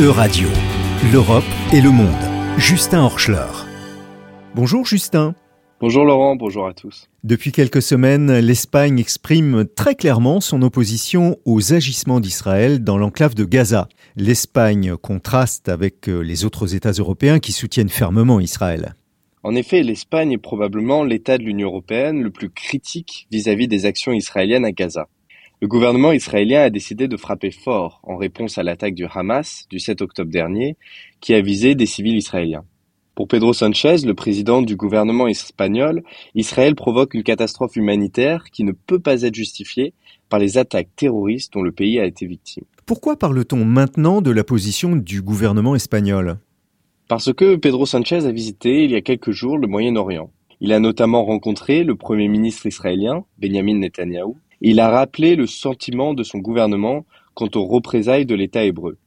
E-Radio, l'Europe et le monde. Justin Horschler. Bonjour Justin. Bonjour Laurent, bonjour à tous. Depuis quelques semaines, l'Espagne exprime très clairement son opposition aux agissements d'Israël dans l'enclave de Gaza. L'Espagne contraste avec euh, les autres États européens qui soutiennent fermement Israël. En effet, l'Espagne est probablement l'État de l'Union européenne le plus critique vis-à-vis des actions israéliennes à Gaza. Le gouvernement israélien a décidé de frapper fort en réponse à l'attaque du Hamas du 7 octobre dernier qui a visé des civils israéliens. Pour Pedro Sanchez, le président du gouvernement espagnol, Israël provoque une catastrophe humanitaire qui ne peut pas être justifiée par les attaques terroristes dont le pays a été victime. Pourquoi parle-t-on maintenant de la position du gouvernement espagnol? Parce que Pedro Sanchez a visité il y a quelques jours le Moyen-Orient. Il a notamment rencontré le Premier ministre israélien, Benjamin Netanyahou, et il a rappelé le sentiment de son gouvernement quant aux représailles de l'État hébreu.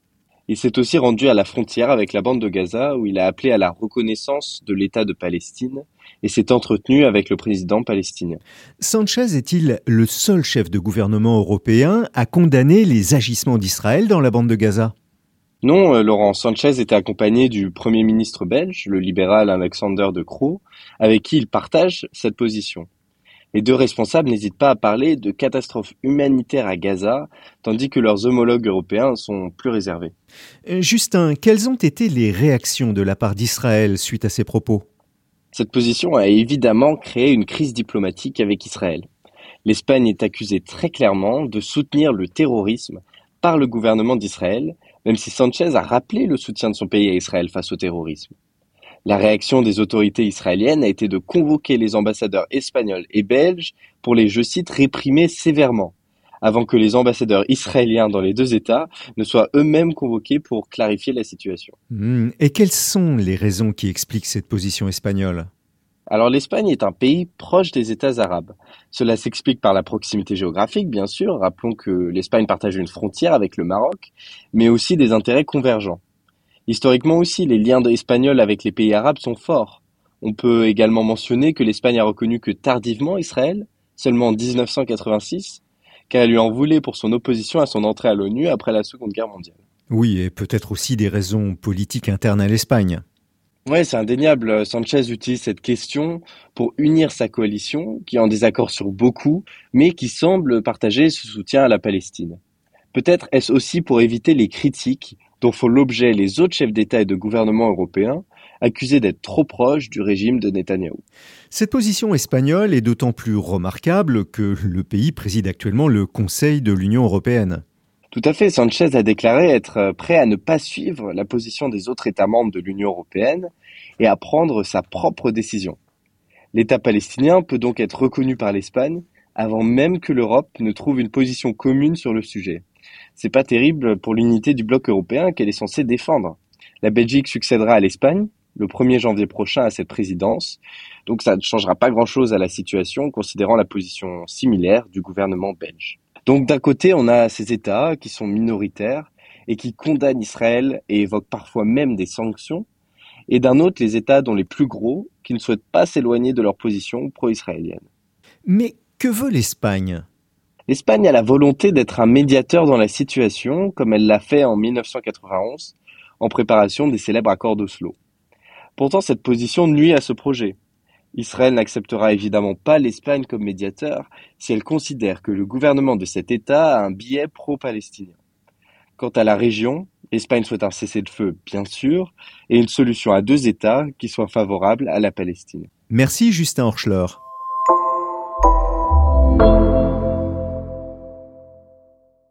Il s'est aussi rendu à la frontière avec la bande de Gaza où il a appelé à la reconnaissance de l'État de Palestine et s'est entretenu avec le président palestinien. Sanchez est-il le seul chef de gouvernement européen à condamner les agissements d'Israël dans la bande de Gaza? Non, euh, Laurent Sanchez était accompagné du Premier ministre belge, le libéral Alexander De Croo, avec qui il partage cette position. Les deux responsables n'hésitent pas à parler de catastrophe humanitaire à Gaza, tandis que leurs homologues européens sont plus réservés. Euh, Justin, quelles ont été les réactions de la part d'Israël suite à ces propos? Cette position a évidemment créé une crise diplomatique avec Israël. L'Espagne est accusée très clairement de soutenir le terrorisme par le gouvernement d'Israël, même si Sanchez a rappelé le soutien de son pays à Israël face au terrorisme. La réaction des autorités israéliennes a été de convoquer les ambassadeurs espagnols et belges pour les, je cite, réprimer sévèrement, avant que les ambassadeurs israéliens dans les deux États ne soient eux-mêmes convoqués pour clarifier la situation. Hmm, et quelles sont les raisons qui expliquent cette position espagnole? Alors l'Espagne est un pays proche des États arabes. Cela s'explique par la proximité géographique, bien sûr. Rappelons que l'Espagne partage une frontière avec le Maroc, mais aussi des intérêts convergents. Historiquement aussi, les liens espagnols avec les pays arabes sont forts. On peut également mentionner que l'Espagne a reconnu que tardivement Israël, seulement en 1986, car elle lui en voulait pour son opposition à son entrée à l'ONU après la Seconde Guerre mondiale. Oui, et peut-être aussi des raisons politiques internes à l'Espagne. Oui, c'est indéniable. Sanchez utilise cette question pour unir sa coalition, qui est en désaccord sur beaucoup, mais qui semble partager ce soutien à la Palestine. Peut-être est-ce aussi pour éviter les critiques dont font l'objet les autres chefs d'État et de gouvernement européens, accusés d'être trop proches du régime de Netanyahou. Cette position espagnole est d'autant plus remarquable que le pays préside actuellement le Conseil de l'Union européenne. Tout à fait, Sanchez a déclaré être prêt à ne pas suivre la position des autres États membres de l'Union européenne et à prendre sa propre décision. L'État palestinien peut donc être reconnu par l'Espagne avant même que l'Europe ne trouve une position commune sur le sujet c'est pas terrible pour l'unité du bloc européen qu'elle est censée défendre. La Belgique succédera à l'Espagne le 1er janvier prochain à cette présidence, donc ça ne changera pas grand-chose à la situation considérant la position similaire du gouvernement belge. Donc d'un côté, on a ces États qui sont minoritaires et qui condamnent Israël et évoquent parfois même des sanctions, et d'un autre, les États dont les plus gros qui ne souhaitent pas s'éloigner de leur position pro-israélienne. Mais que veut l'Espagne? L'Espagne a la volonté d'être un médiateur dans la situation, comme elle l'a fait en 1991, en préparation des célèbres accords d'Oslo. Pourtant, cette position nuit à ce projet. Israël n'acceptera évidemment pas l'Espagne comme médiateur si elle considère que le gouvernement de cet État a un biais pro-palestinien. Quant à la région, l'Espagne souhaite un cessez-le-feu, bien sûr, et une solution à deux États qui soit favorable à la Palestine. Merci Justin Horschler.